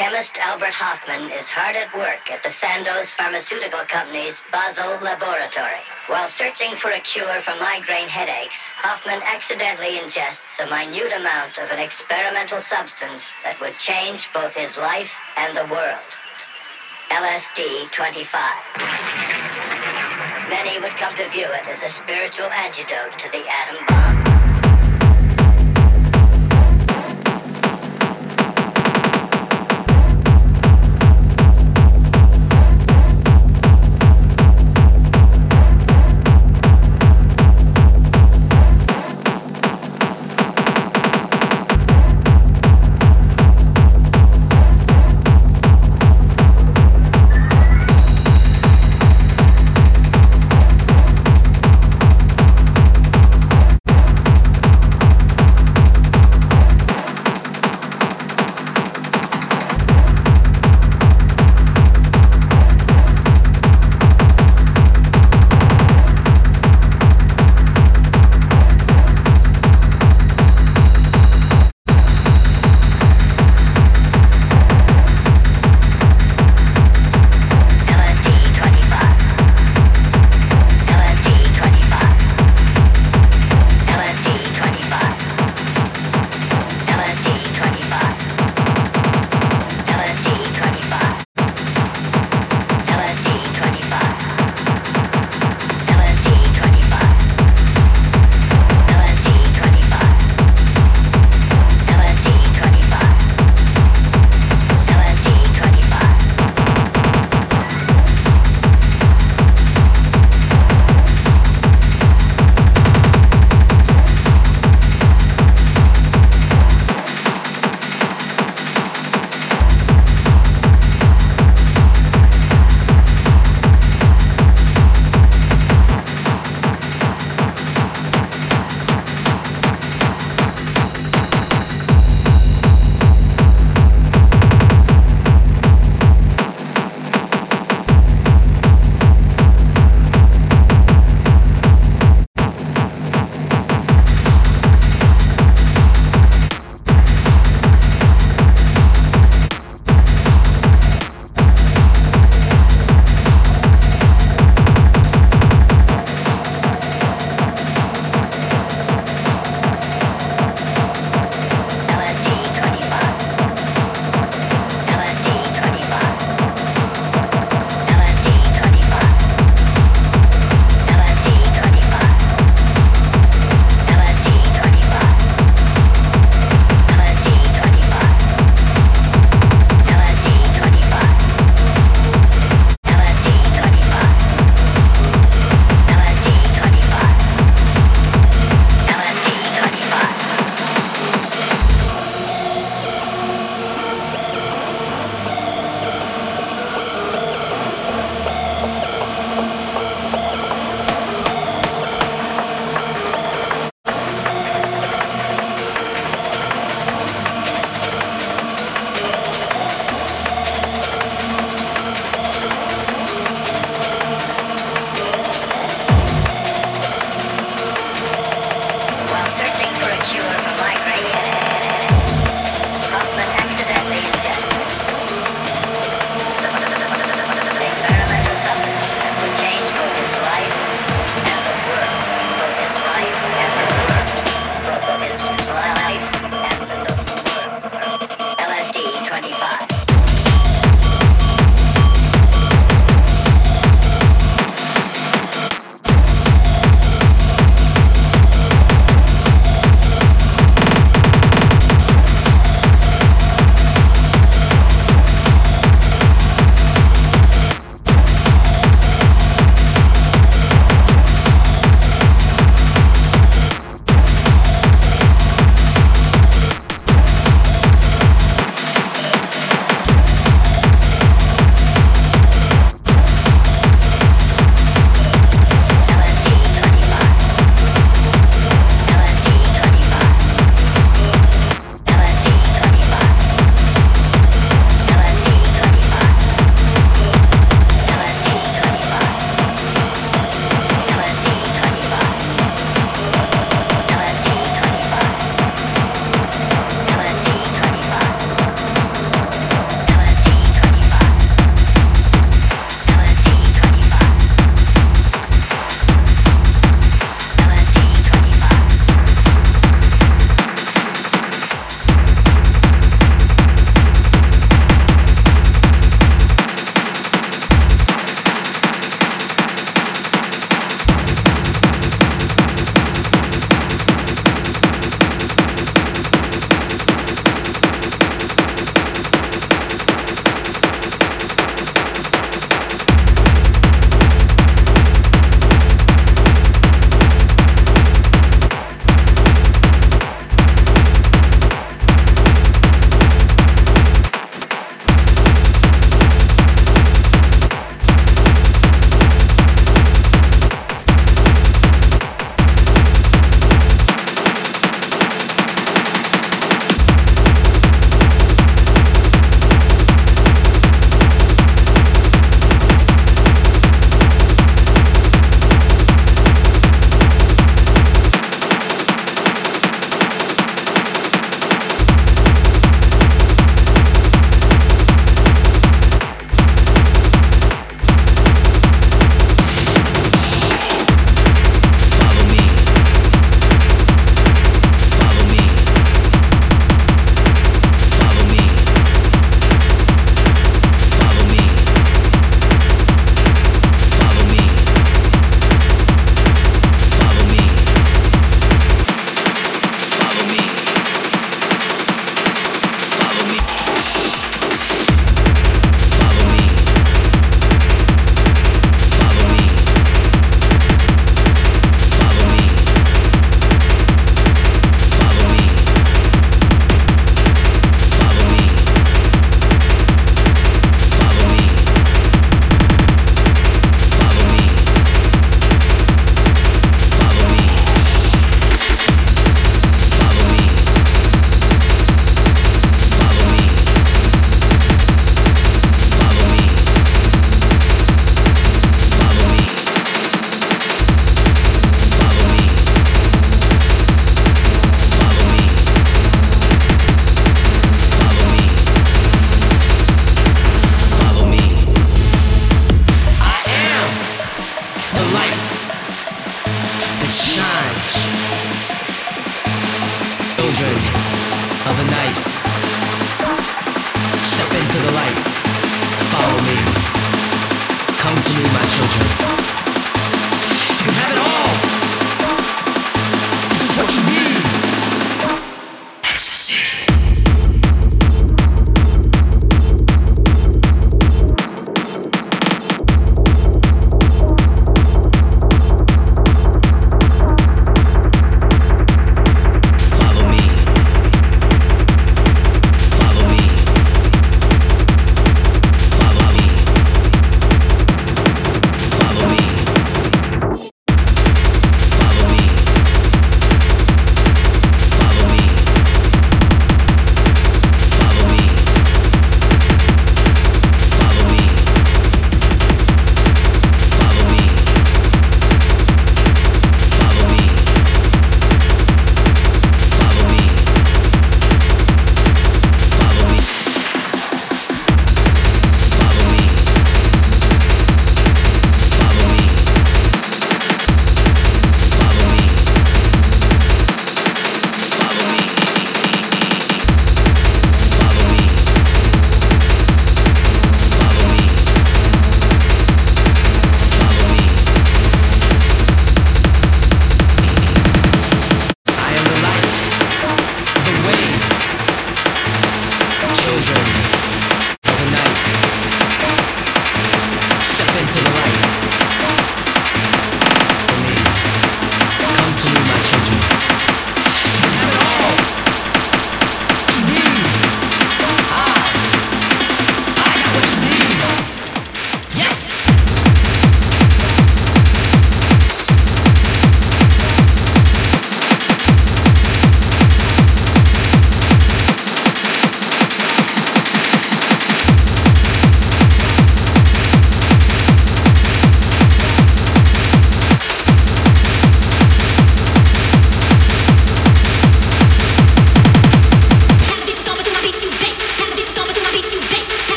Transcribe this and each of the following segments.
chemist Albert Hofmann is hard at work at the Sandoz Pharmaceutical Company's Basel laboratory. While searching for a cure for migraine headaches, Hofmann accidentally ingests a minute amount of an experimental substance that would change both his life and the world. LSD 25. Many would come to view it as a spiritual antidote to the atom bomb.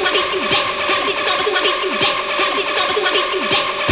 to my beat, you bet. Down the beat, stomp to my beat, you bet. Down the beat, stomp to my beat, you bet.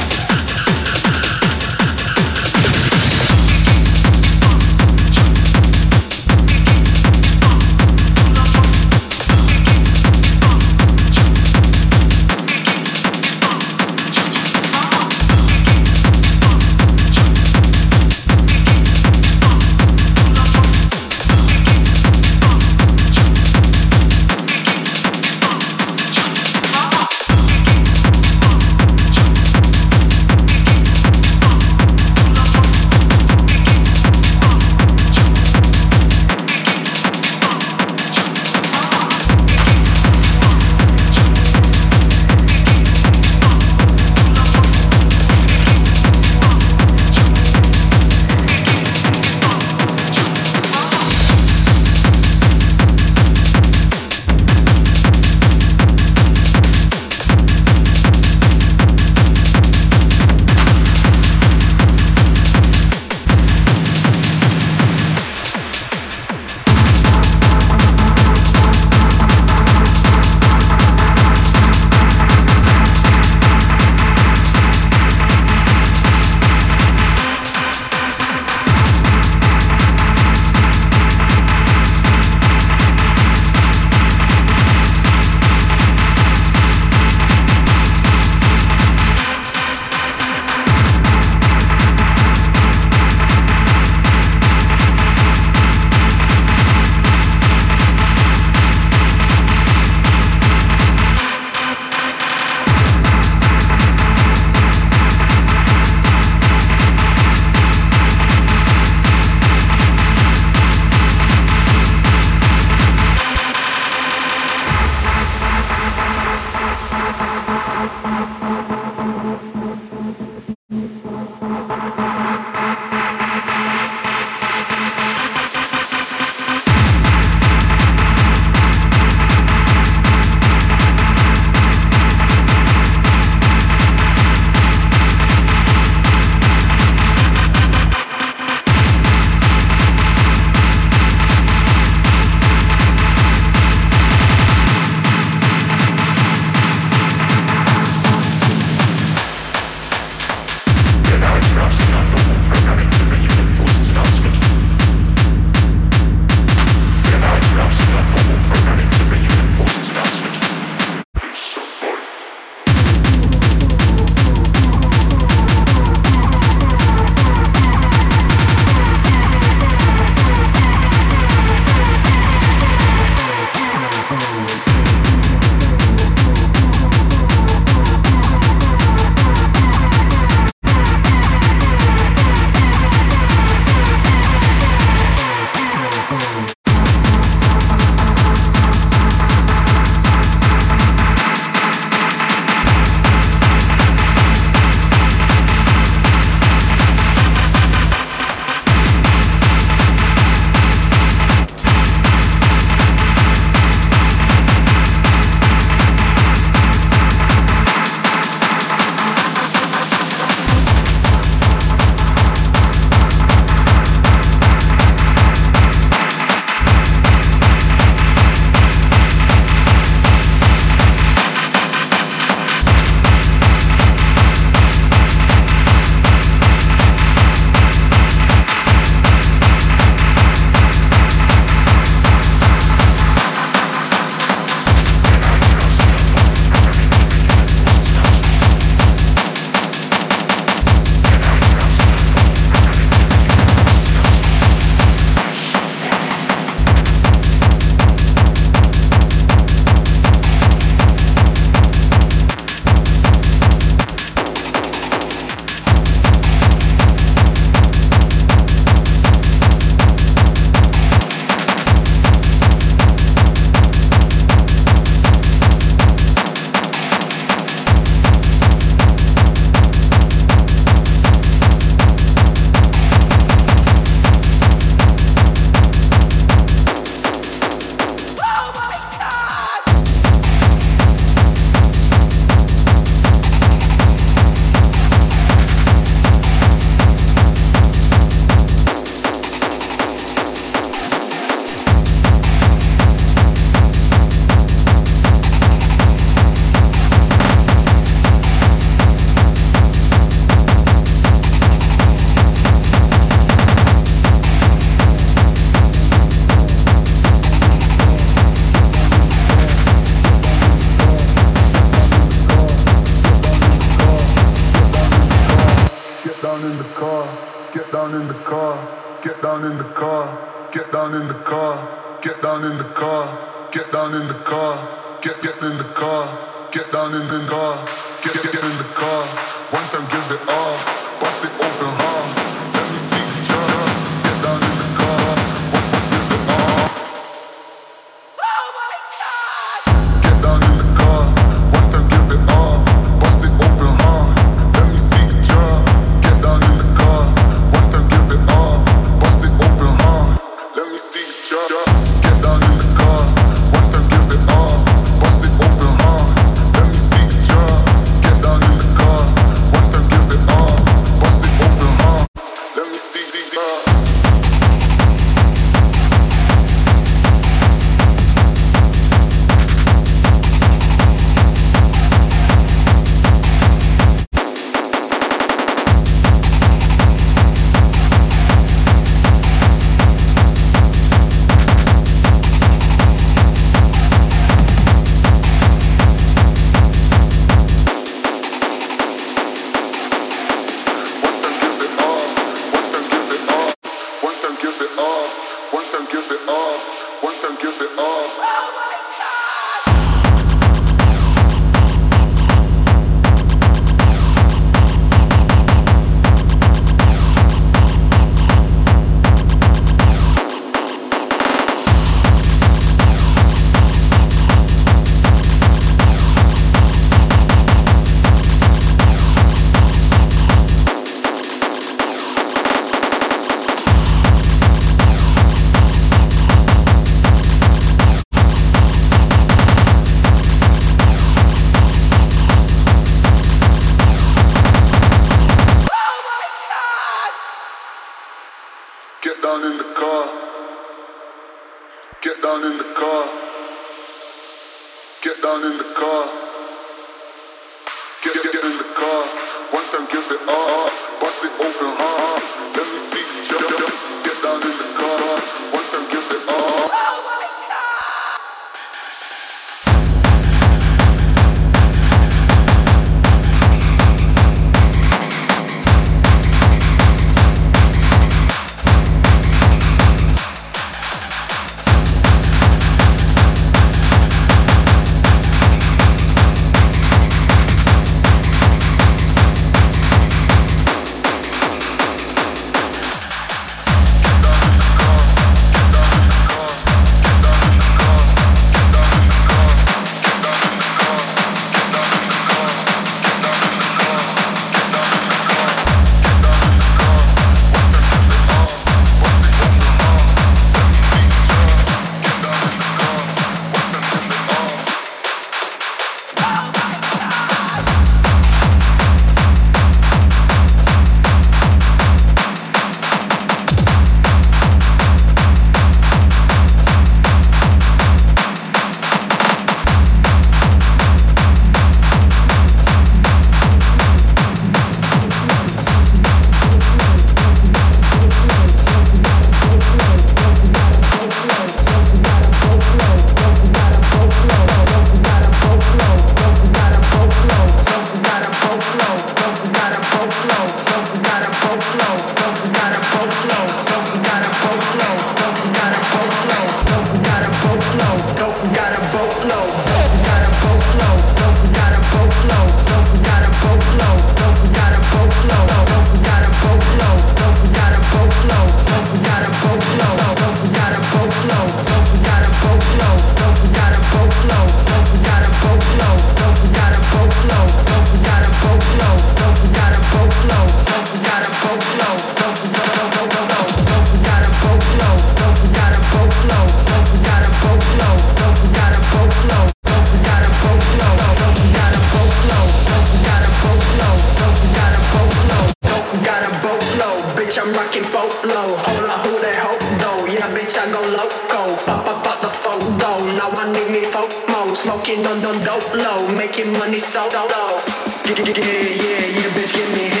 Money so low. Yeah, yeah, yeah, bitch, give me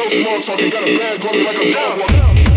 no small talking. Got a bag on me like a dog